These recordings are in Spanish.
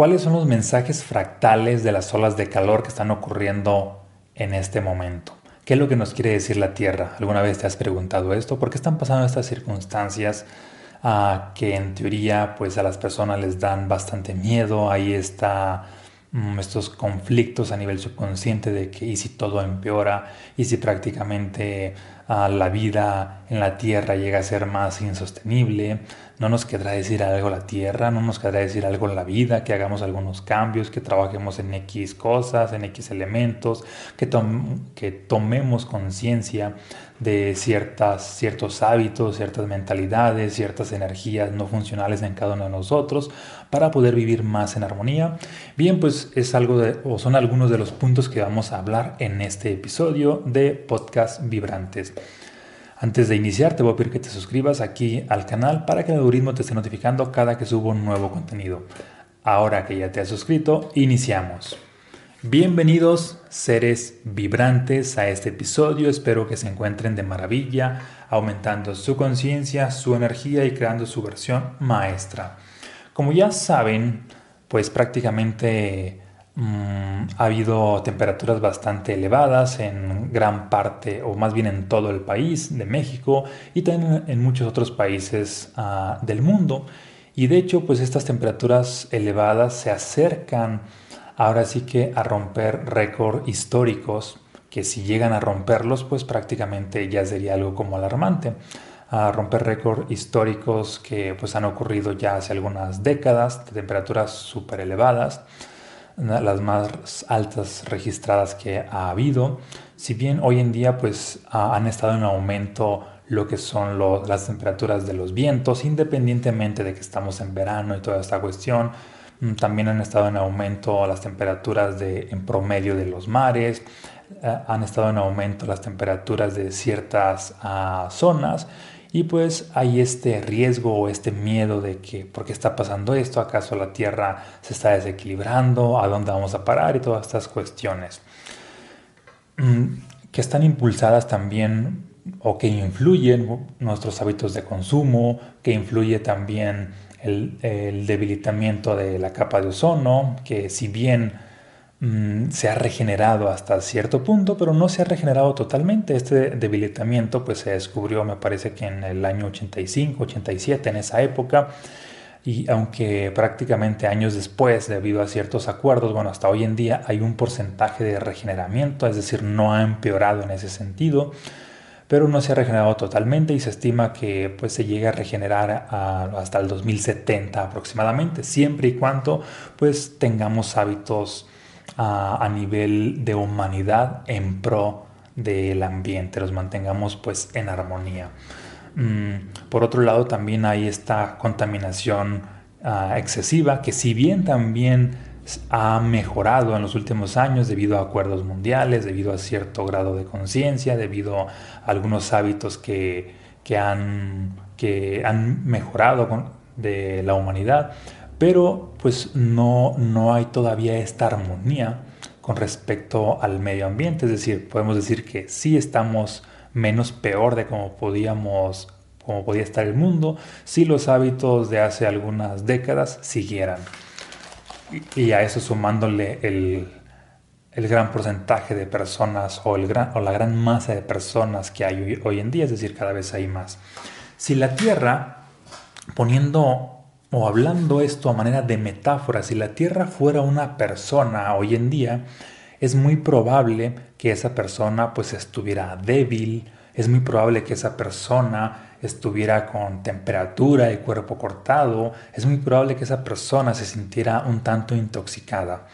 ¿Cuáles son los mensajes fractales de las olas de calor que están ocurriendo en este momento? ¿Qué es lo que nos quiere decir la Tierra? ¿Alguna vez te has preguntado esto? ¿Por qué están pasando estas circunstancias ah, que en teoría pues a las personas les dan bastante miedo? Ahí está mm, estos conflictos a nivel subconsciente de que y si todo empeora y si prácticamente ah, la vida en la Tierra llega a ser más insostenible, no nos quedará decir algo la tierra, no nos quedará decir algo la vida, que hagamos algunos cambios, que trabajemos en X cosas, en X elementos, que, tomemos conciencia de ciertas, ciertos hábitos, ciertas mentalidades, ciertas energías no funcionales en cada uno de nosotros para poder vivir más en armonía. Bien, pues es algo de, o son algunos de los puntos que vamos a hablar en este episodio de Podcast Vibrantes. Antes de iniciar, te voy a pedir que te suscribas aquí al canal para que el algoritmo te esté notificando cada que subo un nuevo contenido. Ahora que ya te has suscrito, iniciamos. Bienvenidos seres vibrantes a este episodio, espero que se encuentren de maravilla, aumentando su conciencia, su energía y creando su versión maestra. Como ya saben, pues prácticamente Mm, ha habido temperaturas bastante elevadas en gran parte, o más bien en todo el país de México y también en muchos otros países ah, del mundo. Y de hecho, pues estas temperaturas elevadas se acercan ahora sí que a romper récords históricos, que si llegan a romperlos, pues prácticamente ya sería algo como alarmante. A romper récords históricos que pues han ocurrido ya hace algunas décadas de temperaturas súper elevadas las más altas registradas que ha habido. Si bien hoy en día pues han estado en aumento lo que son las temperaturas de los vientos, independientemente de que estamos en verano y toda esta cuestión, mm, también han estado en aumento las temperaturas de, en promedio de los mares, eh, han estado en aumento las temperaturas de ciertas ah, zonas y pues hay este riesgo o este miedo de que, ¿por qué está pasando esto? ¿Acaso la Tierra se está desequilibrando? ¿A dónde vamos a parar? Y todas estas cuestiones. Mm, que están impulsadas también o que influyen nuestros hábitos de consumo, que influye también el, el debilitamiento de la capa de ozono, que si bien Mm, se ha regenerado hasta cierto punto, pero no se ha regenerado totalmente. Este debilitamiento pues se descubrió, me parece que en el año 85, 87, en esa época. Y aunque prácticamente años después, debido a ciertos acuerdos, bueno, hasta hoy en día hay un porcentaje de regeneramiento, es decir, no ha empeorado en ese sentido, pero no se ha regenerado totalmente y se estima que pues se llegue a regenerar hasta el 2070 aproximadamente, siempre y cuando pues tengamos hábitos a, nivel de humanidad en pro del ambiente, los mantengamos pues en armonía. Mm, por otro lado también hay esta contaminación ah, excesiva que si bien también ha mejorado en los últimos años debido a acuerdos mundiales, debido a cierto grado de conciencia, debido a algunos hábitos que, han, que han mejorado de la humanidad, pero pues no, no hay todavía esta armonía con respecto al medio ambiente, es decir, podemos decir que sí estamos menos peor de como podíamos como podía estar el mundo si los hábitos de hace algunas décadas siguieran. Y a eso sumándole el, el gran porcentaje de personas o, el gran, o la gran masa de personas que hay hoy, hoy en día, es decir, cada vez hay más. Si la Tierra, poniendo o hablando esto a manera de metáfora, si la Tierra fuera una persona hoy en día, es muy probable que esa persona pues estuviera débil, es muy probable que esa persona estuviera con temperatura y cuerpo cortado, es muy probable que esa persona se sintiera un tanto intoxicada.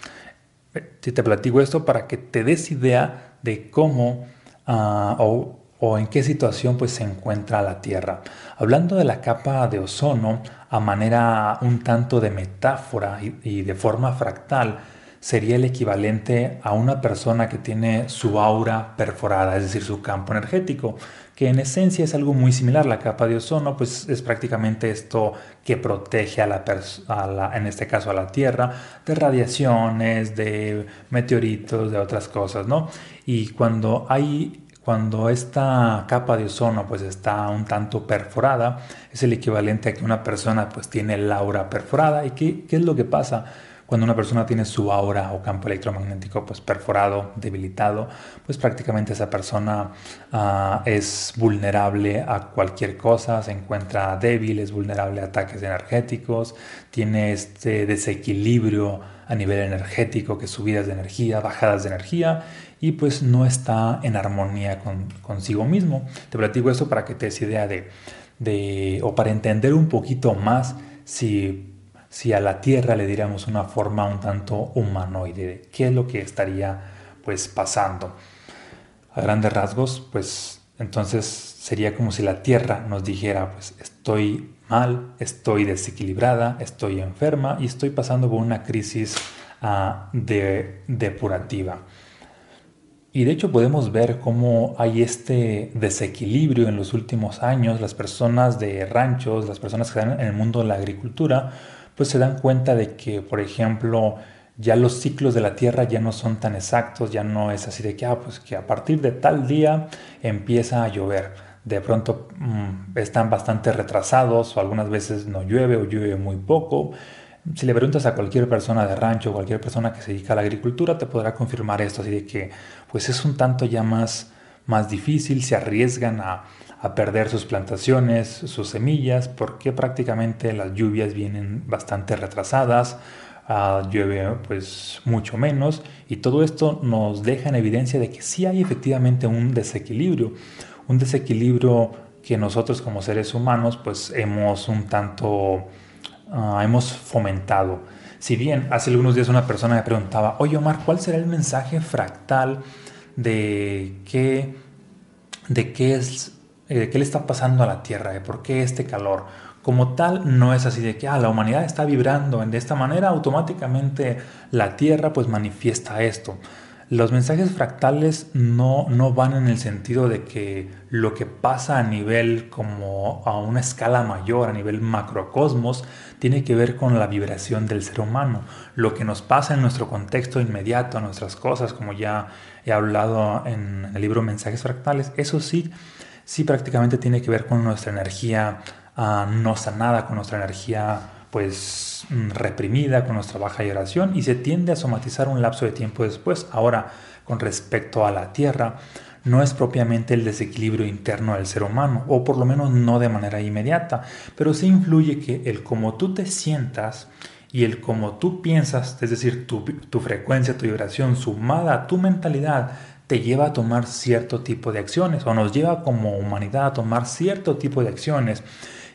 Si te platico esto para que te des idea de cómo uh, o o en qué situación pues se encuentra la Tierra. Hablando de la capa de ozono a manera un tanto de metáfora y, de forma fractal, sería el equivalente a una persona que tiene su aura perforada, es decir, su campo energético, que en esencia es algo muy similar. La capa de ozono, pues es prácticamente esto que protege a la, a en este caso a la Tierra, de radiaciones, de meteoritos, de otras cosas, ¿no? Y cuando hay cuando esta capa de ozono pues está un tanto perforada, es el equivalente a que una persona pues tiene el aura perforada. ¿Y qué, qué es lo que pasa? Cuando una persona tiene su aura o campo electromagnético pues perforado, debilitado, pues prácticamente esa persona ah, es vulnerable a cualquier cosa, se encuentra débil, es vulnerable a ataques energéticos, tiene este desequilibrio a nivel energético, que subidas de energía, bajadas de energía, y pues no está en armonía con, consigo mismo. Te platico esto para que te des idea de, de, o para entender un poquito más si si a la Tierra le diéramos una forma un tanto humanoide, qué es lo que estaría pues pasando. A grandes rasgos, pues entonces sería como si la Tierra nos dijera, pues estoy mal, estoy desequilibrada, estoy enferma y estoy pasando por una crisis uh, de, depurativa. Y de hecho podemos ver cómo hay este desequilibrio en los últimos años. Las personas de ranchos, las personas que están en el mundo de la agricultura, pues se dan cuenta de que, por ejemplo, ya los ciclos de la Tierra ya no son tan exactos, ya no es así de que, ah, pues que a partir de tal día empieza a llover. De pronto mm, están bastante retrasados o algunas veces no llueve o llueve muy poco. Si le preguntas a cualquier persona de rancho, cualquier persona que se dedica a la agricultura, te podrá confirmar esto, así de que pues es un tanto ya más, más difícil, se arriesgan a, a perder sus plantaciones, sus semillas, porque prácticamente las lluvias vienen bastante retrasadas, uh, llueve pues mucho menos y todo esto nos deja en evidencia de que sí hay efectivamente un desequilibrio, un desequilibrio que nosotros como seres humanos pues hemos un tanto, uh, hemos fomentado. Si bien hace algunos días una persona me preguntaba, oye Omar, ¿cuál será el mensaje fractal de qué, de qué es eh, qué le está pasando a la Tierra, de por qué este calor. Como tal, no es así de que ah, la humanidad está vibrando de esta manera, automáticamente la Tierra pues manifiesta esto. Los mensajes fractales no, no van en el sentido de que lo que pasa a nivel como a una escala mayor, a nivel macrocosmos, tiene que ver con la vibración del ser humano. Lo que nos pasa en nuestro contexto inmediato, a nuestras cosas, como ya he hablado en el libro Mensajes Fractales, eso sí sí prácticamente tiene que ver con nuestra energía ah, no sanada, con nuestra energía pues mm, reprimida, con nuestra baja vibración y se tiende a somatizar un lapso de tiempo después. Ahora, con respecto a la Tierra, no es propiamente el desequilibrio interno del ser humano, o por lo menos no de manera inmediata, pero sí influye que el cómo tú te sientas y el cómo tú piensas, es decir, tu, tu frecuencia, tu vibración sumada a tu mentalidad, te lleva a tomar cierto tipo de acciones o nos lleva como humanidad a tomar cierto tipo de acciones.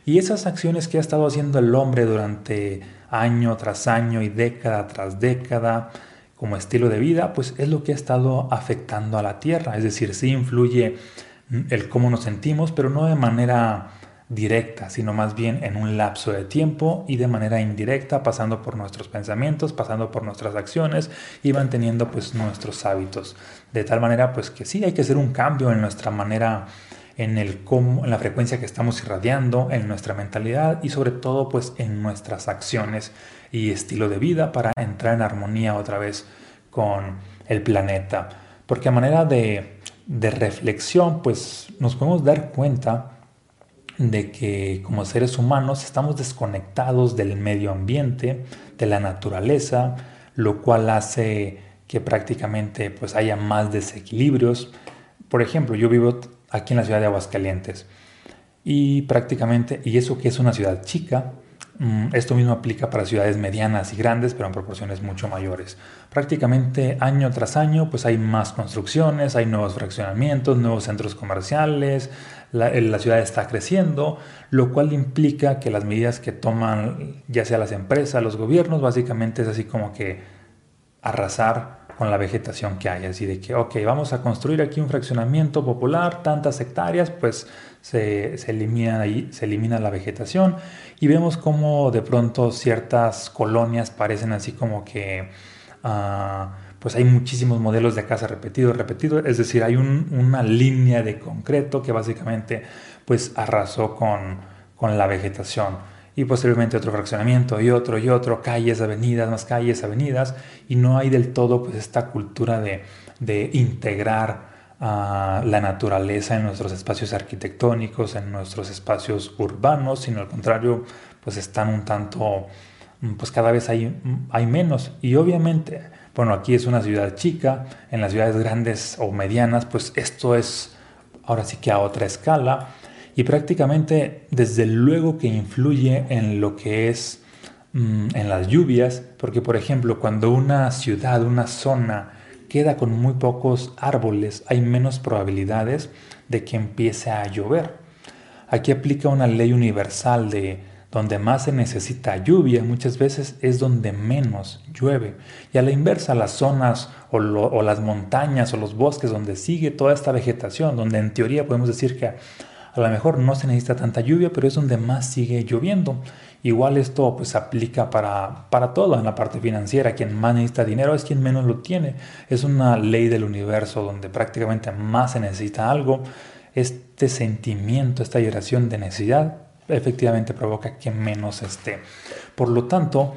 Y esas acciones que ha estado haciendo el hombre durante año tras año y década tras década como estilo de vida, pues es lo que ha estado afectando a la Tierra. Es decir, sí influye el cómo nos sentimos, pero no de manera directa, sino más bien en un lapso de tiempo y de manera indirecta, pasando por nuestros pensamientos, pasando por nuestras acciones y manteniendo pues nuestros hábitos. De tal manera pues que sí hay que hacer un cambio en nuestra manera en el cómo, en la frecuencia que estamos irradiando, en nuestra mentalidad y sobre todo pues en nuestras acciones y estilo de vida para entrar en armonía otra vez con el planeta. Porque a manera de, de reflexión pues nos podemos dar cuenta de que como seres humanos estamos desconectados del medio ambiente, de la naturaleza, lo cual hace que prácticamente pues haya más desequilibrios. Por ejemplo, yo vivo aquí en la ciudad de Aguascalientes y prácticamente, y eso que es una ciudad chica, Mm, esto mismo aplica para ciudades medianas y grandes, pero en proporciones mucho mayores. Prácticamente año tras año, pues hay más construcciones, hay nuevos fraccionamientos, nuevos centros comerciales, la, la, ciudad está creciendo, lo cual implica que las medidas que toman ya sea las empresas, los gobiernos, básicamente es así como que arrasar con la vegetación que hay. Así de que, ok, vamos a construir aquí un fraccionamiento popular, tantas hectáreas, pues se, elimina, ahí, se elimina la vegetación y vemos como de pronto ciertas colonias parecen así como que... Uh, pues hay muchísimos modelos de casa repetido, repetido, es decir, hay una línea de concreto que básicamente pues arrasó con, con la vegetación y posteriormente otro fraccionamiento y otro y otro, calles, avenidas, más calles, avenidas, y no hay del todo pues esta cultura de, de integrar la naturaleza en nuestros espacios arquitectónicos, en nuestros espacios urbanos, sino al contrario, pues están un tanto mm, pues cada vez hay, mm, hay menos. Y obviamente, bueno, aquí es una ciudad chica, en las ciudades grandes o medianas, pues esto es ahora sí que a otra escala. Y prácticamente desde luego que influye en lo que es en las lluvias, porque por ejemplo cuando una ciudad, una zona queda con muy pocos árboles, hay menos probabilidades de que empiece a llover. Aquí aplica una ley universal de donde más se necesita lluvia, muchas veces es donde menos llueve. Y a la inversa, las zonas o, las montañas o los bosques donde sigue toda esta vegetación, donde en teoría podemos decir que a, lo mejor no se necesita tanta lluvia, pero es donde más sigue lloviendo. Igual esto pues aplica para, para todo en la parte financiera. Quien más necesita dinero es quien menos lo tiene. Es una ley del universo donde prácticamente más se necesita algo este sentimiento, esta vibración de necesidad, efectivamente provoca que menos esté. Por lo tanto,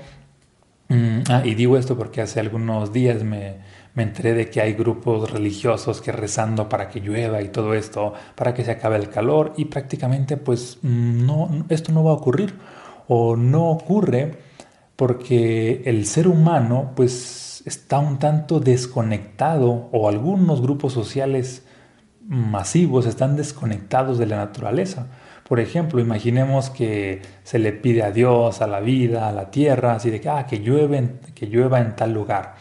mm, ah, y digo esto porque hace algunos días me, me enteré de que hay grupos religiosos que rezando para que llueva y todo esto, para que se acabe el calor, y prácticamente pues no, esto no va a ocurrir o no ocurre porque el ser humano pues está un tanto desconectado o algunos grupos sociales masivos están desconectados de la naturaleza. Por ejemplo, imaginemos que se le pide a Dios, a la vida, a la tierra, así de que, ah, que llueva en tal lugar.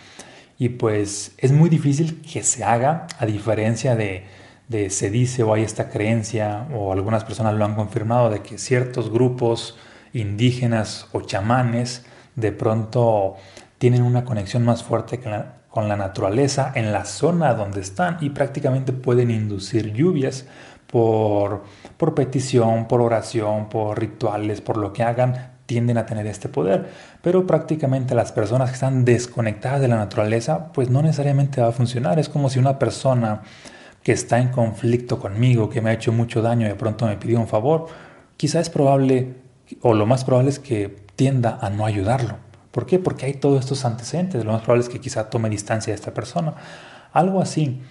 Y pues es muy difícil que se haga, a diferencia de, de se dice o hay esta creencia, o algunas personas lo han confirmado, de que ciertos grupos indígenas o chamanes de pronto tienen una conexión más fuerte con la naturaleza en la zona donde están y prácticamente pueden inducir lluvias por, por petición, por oración, por rituales, por lo que hagan, tienden a tener este poder. Pero prácticamente las personas que están desconectadas de la naturaleza, pues no necesariamente va a funcionar. Es como si una persona que está en conflicto conmigo, que me ha hecho mucho daño y de pronto me pidió un favor, quizá es probable, o lo más probable es que tienda a no ayudarlo. ¿Por qué? Porque hay todos estos antecedentes. Lo más probable es que quizá tome distancia de esta persona. Algo así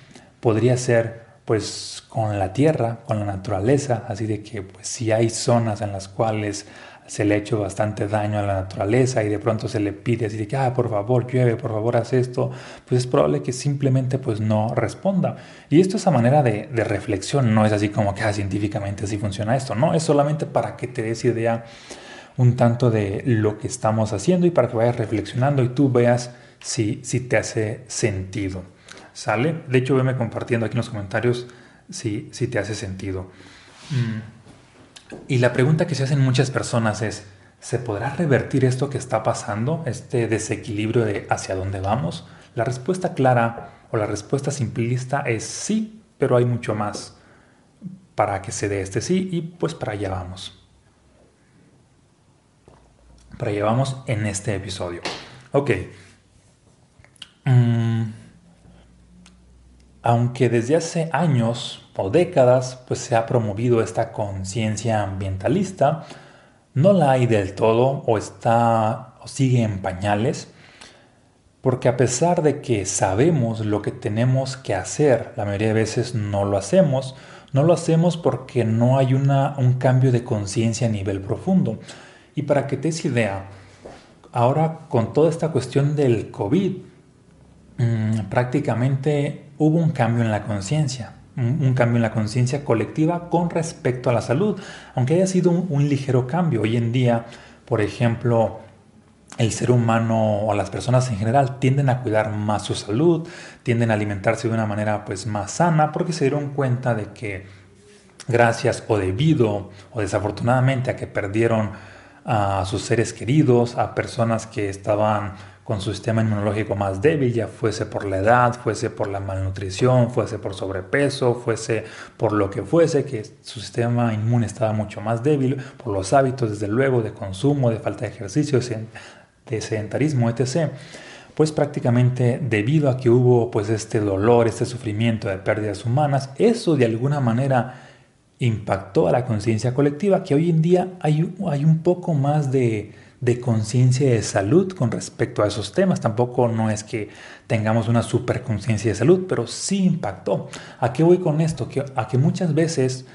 podría ser pues con la tierra, con la naturaleza, así de que pues si hay zonas en las cuales se le ha hecho bastante daño a la naturaleza y de pronto se le pide así de que, ah, por favor, llueve, por favor, haz esto, pues es probable que simplemente pues no responda. Y esto es a manera de, de reflexión, no es así como que ah, científicamente así funciona esto, no, es solamente para que te des idea un tanto de lo que estamos haciendo y para que vayas reflexionando y tú veas si, si te hace sentido. ¿Sale? De hecho, veme compartiendo aquí en los comentarios si, si te hace sentido. Mm. Y la pregunta que se hacen muchas personas es, ¿se podrá revertir esto que está pasando, este desequilibrio de hacia dónde vamos? La respuesta clara o la respuesta simplista es sí, pero hay mucho más para que se dé este sí y pues para allá vamos para llevamos en este episodio. Ok. Mm. Aunque desde hace años o décadas pues se ha promovido esta conciencia ambientalista, no la hay del todo o está o sigue en pañales, porque a pesar de que sabemos lo que tenemos que hacer, la mayoría de veces no lo hacemos, no lo hacemos porque no hay una, un cambio de conciencia a nivel profundo. Y para que te des idea, ahora con toda esta cuestión del COVID, mm, prácticamente hubo un cambio en la conciencia, un, cambio en la conciencia colectiva con respecto a la salud, aunque haya sido un, ligero cambio. Hoy en día, por ejemplo, el ser humano o las personas en general tienden a cuidar más su salud, tienden a alimentarse de una manera pues más sana porque se dieron cuenta de que gracias o debido o desafortunadamente a que perdieron a sus seres queridos, a personas que estaban con su sistema inmunológico más débil, ya fuese por la edad, fuese por la malnutrición, fuese por sobrepeso, fuese por lo que fuese, que su sistema inmune estaba mucho más débil, por los hábitos, desde luego, de consumo, de falta de ejercicio, de sedentarismo, etc. Pues prácticamente debido a que hubo pues este dolor, este sufrimiento de pérdidas humanas, eso de alguna manera impactó a la conciencia colectiva, que hoy en día hay, hay un poco más de, conciencia de salud con respecto a esos temas. Tampoco no es que tengamos una super conciencia de salud, pero sí impactó. ¿A qué voy con esto? Que, a que muchas veces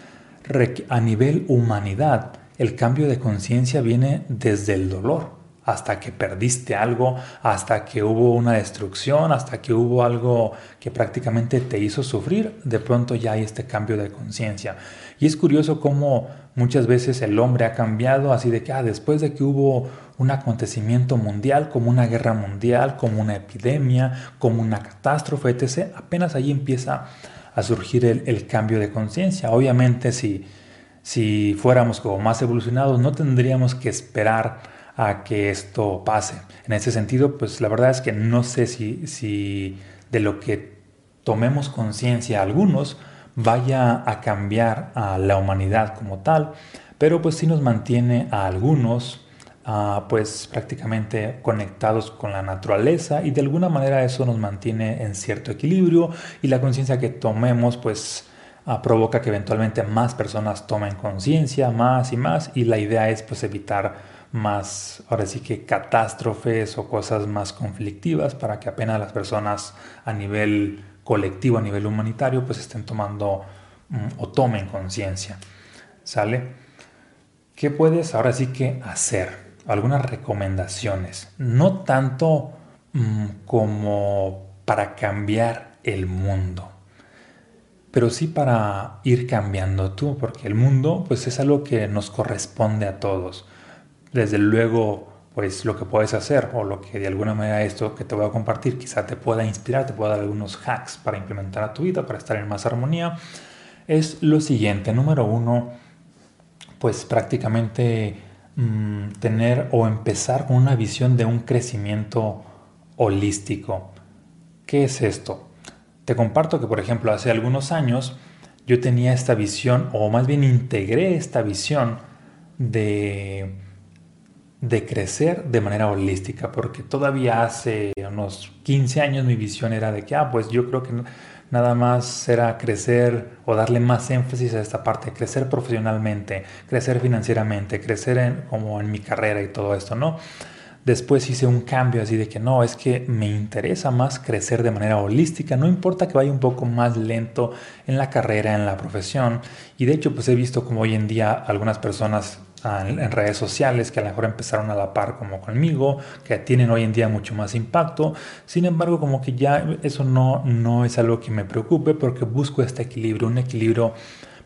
a nivel humanidad el cambio de conciencia viene desde el dolor. hasta que perdiste algo, hasta que hubo una destrucción, hasta que hubo algo que prácticamente te hizo sufrir, de pronto ya hay este cambio de conciencia. Y es curioso cómo muchas veces el hombre ha cambiado así de que ah, después de que hubo un acontecimiento mundial, como una guerra mundial, como una epidemia, como una catástrofe, etc., apenas ahí empieza a surgir el, el cambio de conciencia. Obviamente si, si fuéramos como más evolucionados no tendríamos que esperar a que esto pase. En ese sentido, pues la verdad es que no sé si, si de lo que tomemos conciencia algunos vaya a cambiar a la humanidad como tal, pero pues sí nos mantiene a algunos ah, pues prácticamente conectados con la naturaleza y de alguna manera eso nos mantiene en cierto equilibrio y la conciencia que tomemos pues ah, provoca que eventualmente más personas tomen conciencia, más y más y la idea es pues evitar más, ahora sí que catástrofes o cosas más conflictivas para que apenas las personas a nivel colectivo, a nivel humanitario, pues estén tomando mm, o tomen conciencia. ¿Sale? ¿Qué puedes ahora sí que hacer? Algunas recomendaciones. No tanto mm, como para cambiar el mundo, pero sí para ir cambiando tú, porque el mundo pues es algo que nos corresponde a todos desde luego, pues lo que puedes hacer o lo que de alguna manera esto que te voy a compartir quizá te pueda inspirar, te pueda dar algunos hacks para implementar a tu vida, para estar en más armonía, es lo siguiente. Número uno, pues prácticamente mm, tener o empezar con una visión de un crecimiento holístico. ¿Qué es esto? Te comparto que, por ejemplo, hace algunos años yo tenía esta visión, o más bien integré esta visión de de crecer de manera holística, porque todavía hace unos 15 años mi visión era de que, ah, pues yo creo que nada más era crecer o darle más énfasis a esta parte, crecer profesionalmente, crecer financieramente, crecer en, como en mi carrera y todo esto, ¿no? Después hice un cambio así de que no, es que me interesa más crecer de manera holística, no importa que vaya un poco más lento en la carrera, en la profesión. Y de hecho, pues he visto como hoy en día algunas personas en redes sociales que a lo mejor empezaron a la par como conmigo, que tienen hoy en día mucho más impacto. Sin embargo, como que ya eso no, no es algo que me preocupe porque busco este equilibrio, un equilibrio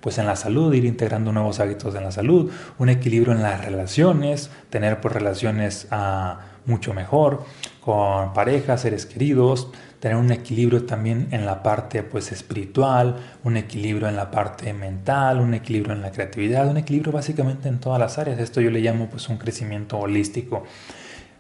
pues en la salud, ir integrando nuevos hábitos en la salud, un equilibrio en las relaciones, tener pues relaciones ah, mucho mejor con parejas, seres queridos, tener un equilibrio también en la parte pues espiritual, un equilibrio en la parte mental, un equilibrio en la creatividad, un equilibrio básicamente en todas las áreas. Esto yo le llamo pues un crecimiento holístico.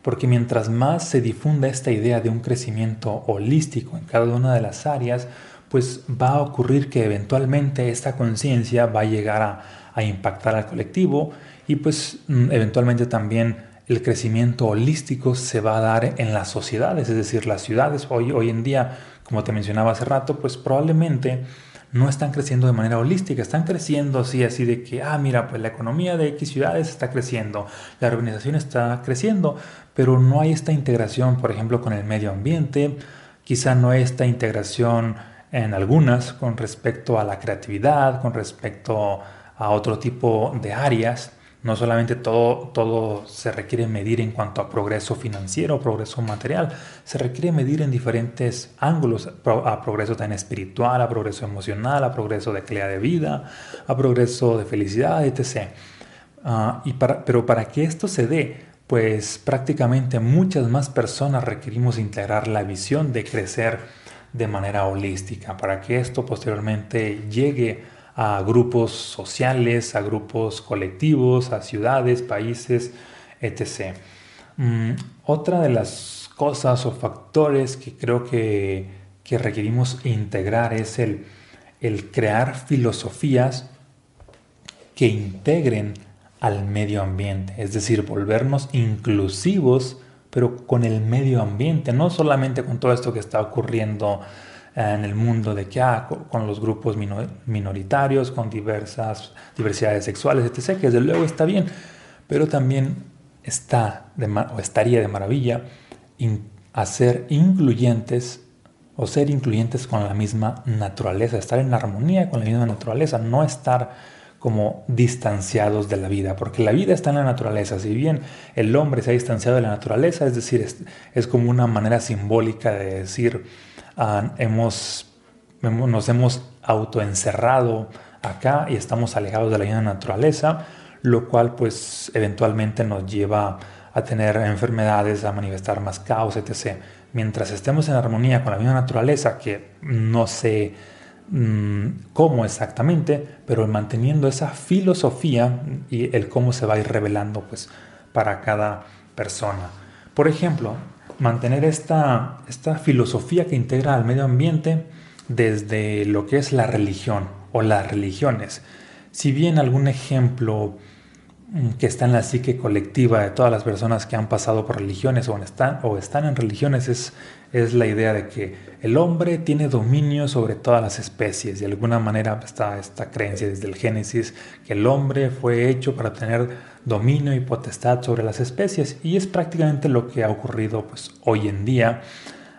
Porque mientras más se difunda esta idea de un crecimiento holístico en cada una de las áreas, pues va a ocurrir que eventualmente esta conciencia va a llegar a, a impactar al colectivo y pues mm, eventualmente también el crecimiento holístico se va a dar en las sociedades, es decir, las ciudades hoy, hoy en día, como te mencionaba hace rato, pues probablemente no están creciendo de manera holística, están creciendo así, así de que, ah, mira, pues la economía de X ciudades está creciendo, la organización está creciendo, pero no hay esta integración, por ejemplo, con el medio ambiente, quizá no hay esta integración en algunas con respecto a la creatividad, con respecto a otro tipo de áreas. No solamente todo, todo se requiere medir en cuanto a progreso financiero, progreso material, se requiere medir en diferentes ángulos, a progreso tan espiritual, a progreso emocional, a progreso de calidad de vida, a progreso de felicidad, etc. Ah, y para, pero para que esto se dé, pues prácticamente muchas más personas requerimos integrar la visión de crecer de manera holística, para que esto posteriormente llegue a grupos sociales, a grupos colectivos, a ciudades, países, etc. Mm, otra de las cosas o factores que creo que, que requerimos integrar es el, el crear filosofías que integren al medio ambiente, es decir, volvernos inclusivos, pero con el medio ambiente, no solamente con todo esto que está ocurriendo en el mundo de que ah, con los grupos minoritarios, con diversas diversidades sexuales, etc., que desde luego está bien, pero también está o estaría de maravilla hacer incluyentes o ser incluyentes con la misma naturaleza, estar en armonía con la misma naturaleza, no estar como distanciados de la vida, porque la vida está en la naturaleza. Si bien el hombre se ha distanciado de la naturaleza, es decir, es, como una manera simbólica de decir, ah, hemos, nos hemos autoencerrado acá y estamos alejados de la vida naturaleza, lo cual pues eventualmente nos lleva a tener enfermedades, a manifestar más caos, etc. Mientras estemos en armonía con la vida naturaleza, que no sé mm, cómo exactamente, pero manteniendo esa filosofía y el cómo se va a ir revelando pues para cada persona. Por ejemplo, mantener esta, esta filosofía que integra al medio ambiente desde lo que es la religión o las religiones. Si bien algún ejemplo que está en la psique colectiva de todas las personas que han pasado por religiones o están, o están en religiones es, es la idea de que el hombre tiene dominio sobre todas las especies. De alguna manera está esta creencia desde el Génesis que el hombre fue hecho para tener dominio y potestad sobre las especies. Y es prácticamente lo que ha ocurrido pues, hoy en día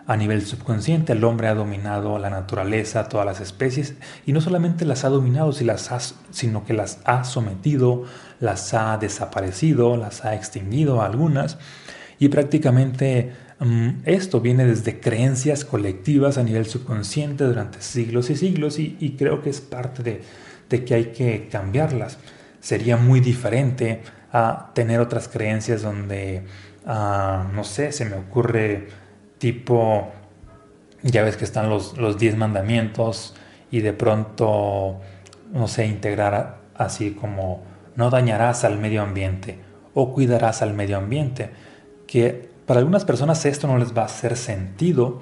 a nivel subconsciente. El hombre ha dominado la naturaleza, todas las especies, y no solamente las ha dominado, sino que las ha sometido, las ha desaparecido, las ha extinguido algunas, y prácticamente mm, esto viene desde creencias colectivas a nivel subconsciente durante siglos y siglos, y, creo que es parte de, que hay que cambiarlas. Sería muy diferente a tener otras creencias donde, ah, no sé, se me ocurre tipo, ya ves que están los, los diez mandamientos y de pronto, no sé, integrar así como no dañarás al medio ambiente o cuidarás al medio ambiente, que para algunas personas esto no les va a hacer sentido,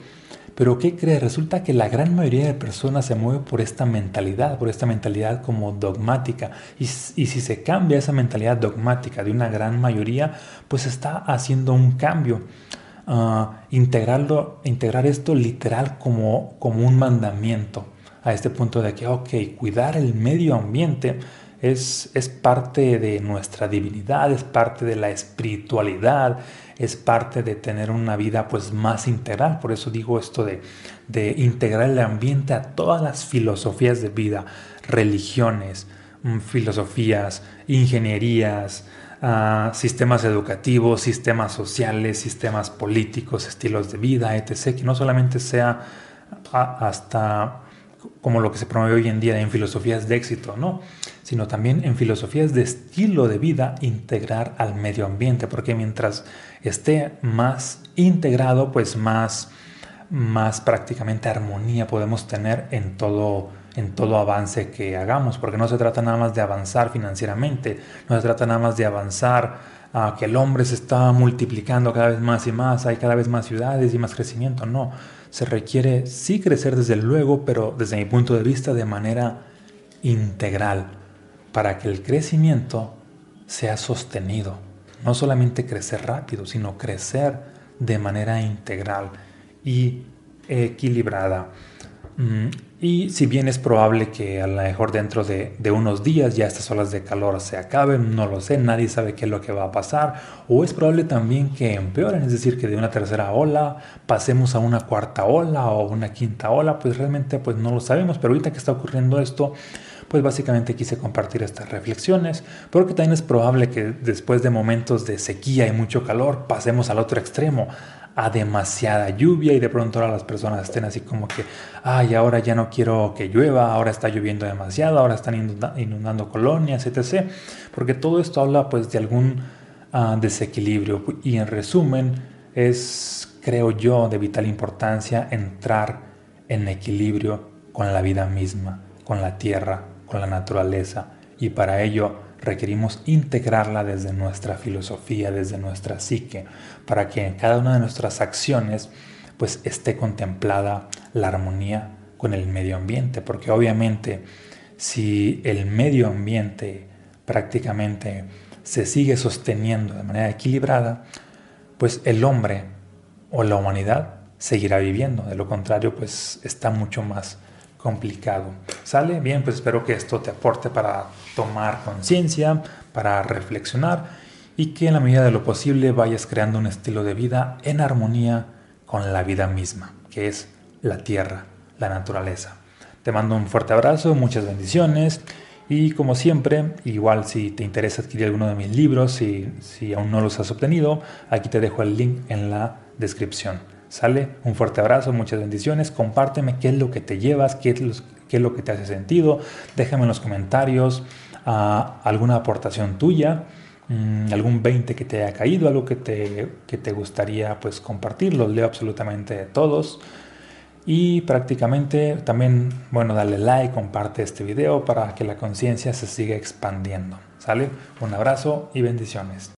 pero ¿qué crees? Resulta que la gran mayoría de personas se mueve por esta mentalidad, por esta mentalidad como dogmática. Y, y, si se cambia esa mentalidad dogmática de una gran mayoría, pues está haciendo un cambio integrarlo, integrar esto literal como, como un mandamiento, a este punto de que, ok, cuidar el medio ambiente es, es parte de nuestra divinidad, es parte de la espiritualidad, es parte de tener una vida pues más integral. Por eso digo esto de, de integrar el ambiente a todas las filosofías de vida, religiones, mm, filosofías, ingenierías, sistemas educativos, sistemas sociales, sistemas políticos, estilos de vida, etc., que no solamente sea hasta como lo que se promueve hoy en día en filosofías de éxito, ¿no? sino también en filosofías de estilo de vida integrar al medio ambiente, porque mientras esté más integrado, pues más, más prácticamente armonía podemos tener en todo en todo avance que hagamos, porque no se trata nada más de avanzar financieramente, no se trata nada más de avanzar a que el hombre se está multiplicando cada vez más y más, hay cada vez más ciudades y más crecimiento, no, se requiere sí crecer desde luego, pero desde mi punto de vista de manera integral, para que el crecimiento sea sostenido, no solamente crecer rápido, sino crecer de manera integral y equilibrada. Y si bien es probable que a lo mejor dentro de, unos días ya estas olas de calor se acaben, no lo sé, nadie sabe qué es lo que va a pasar. O es probable también que empeoren, es decir, que de una tercera ola pasemos a una cuarta ola o una quinta ola, pues realmente pues no lo sabemos. Pero ahorita que está ocurriendo esto, pues básicamente quise compartir estas reflexiones, porque también es probable que después de momentos de sequía y mucho calor pasemos al otro extremo, a demasiada lluvia y de pronto ahora las personas estén así como que, ay, ahora ya no quiero que llueva, ahora está lloviendo demasiado, ahora están inundando colonias, etc. Porque todo esto habla pues de algún ah, desequilibrio y en resumen es, creo yo, de vital importancia entrar en equilibrio con la vida misma, con la tierra, con la naturaleza y para ello requerimos integrarla desde nuestra filosofía, desde nuestra psique, para que en cada una de nuestras acciones pues esté contemplada la armonía con el medio ambiente, porque obviamente si el medio ambiente prácticamente se sigue sosteniendo de manera equilibrada, pues el hombre o la humanidad seguirá viviendo, de lo contrario pues está mucho más complicado. ¿Sale? Bien, pues espero que esto te aporte para tomar conciencia, para reflexionar y que en la medida de lo posible vayas creando un estilo de vida en armonía con la vida misma, que es la tierra, la naturaleza. Te mando un fuerte abrazo, muchas bendiciones Y como siempre, igual si te interesa adquirir alguno de mis libros, si, si aún no los has obtenido, aquí te dejo el link en la descripción. ¿Sale? Un fuerte abrazo, muchas bendiciones. Compárteme qué es lo que te llevas, qué es, lo que te hace sentido. Déjame en los comentarios uh, alguna aportación tuya, um, algún 20 que te haya caído, algo que te, que te gustaría pues, compartir. Los leo absolutamente todos. Y prácticamente también, bueno, dale like, comparte este video para que la conciencia se siga expandiendo. ¿Sale? Un abrazo y bendiciones.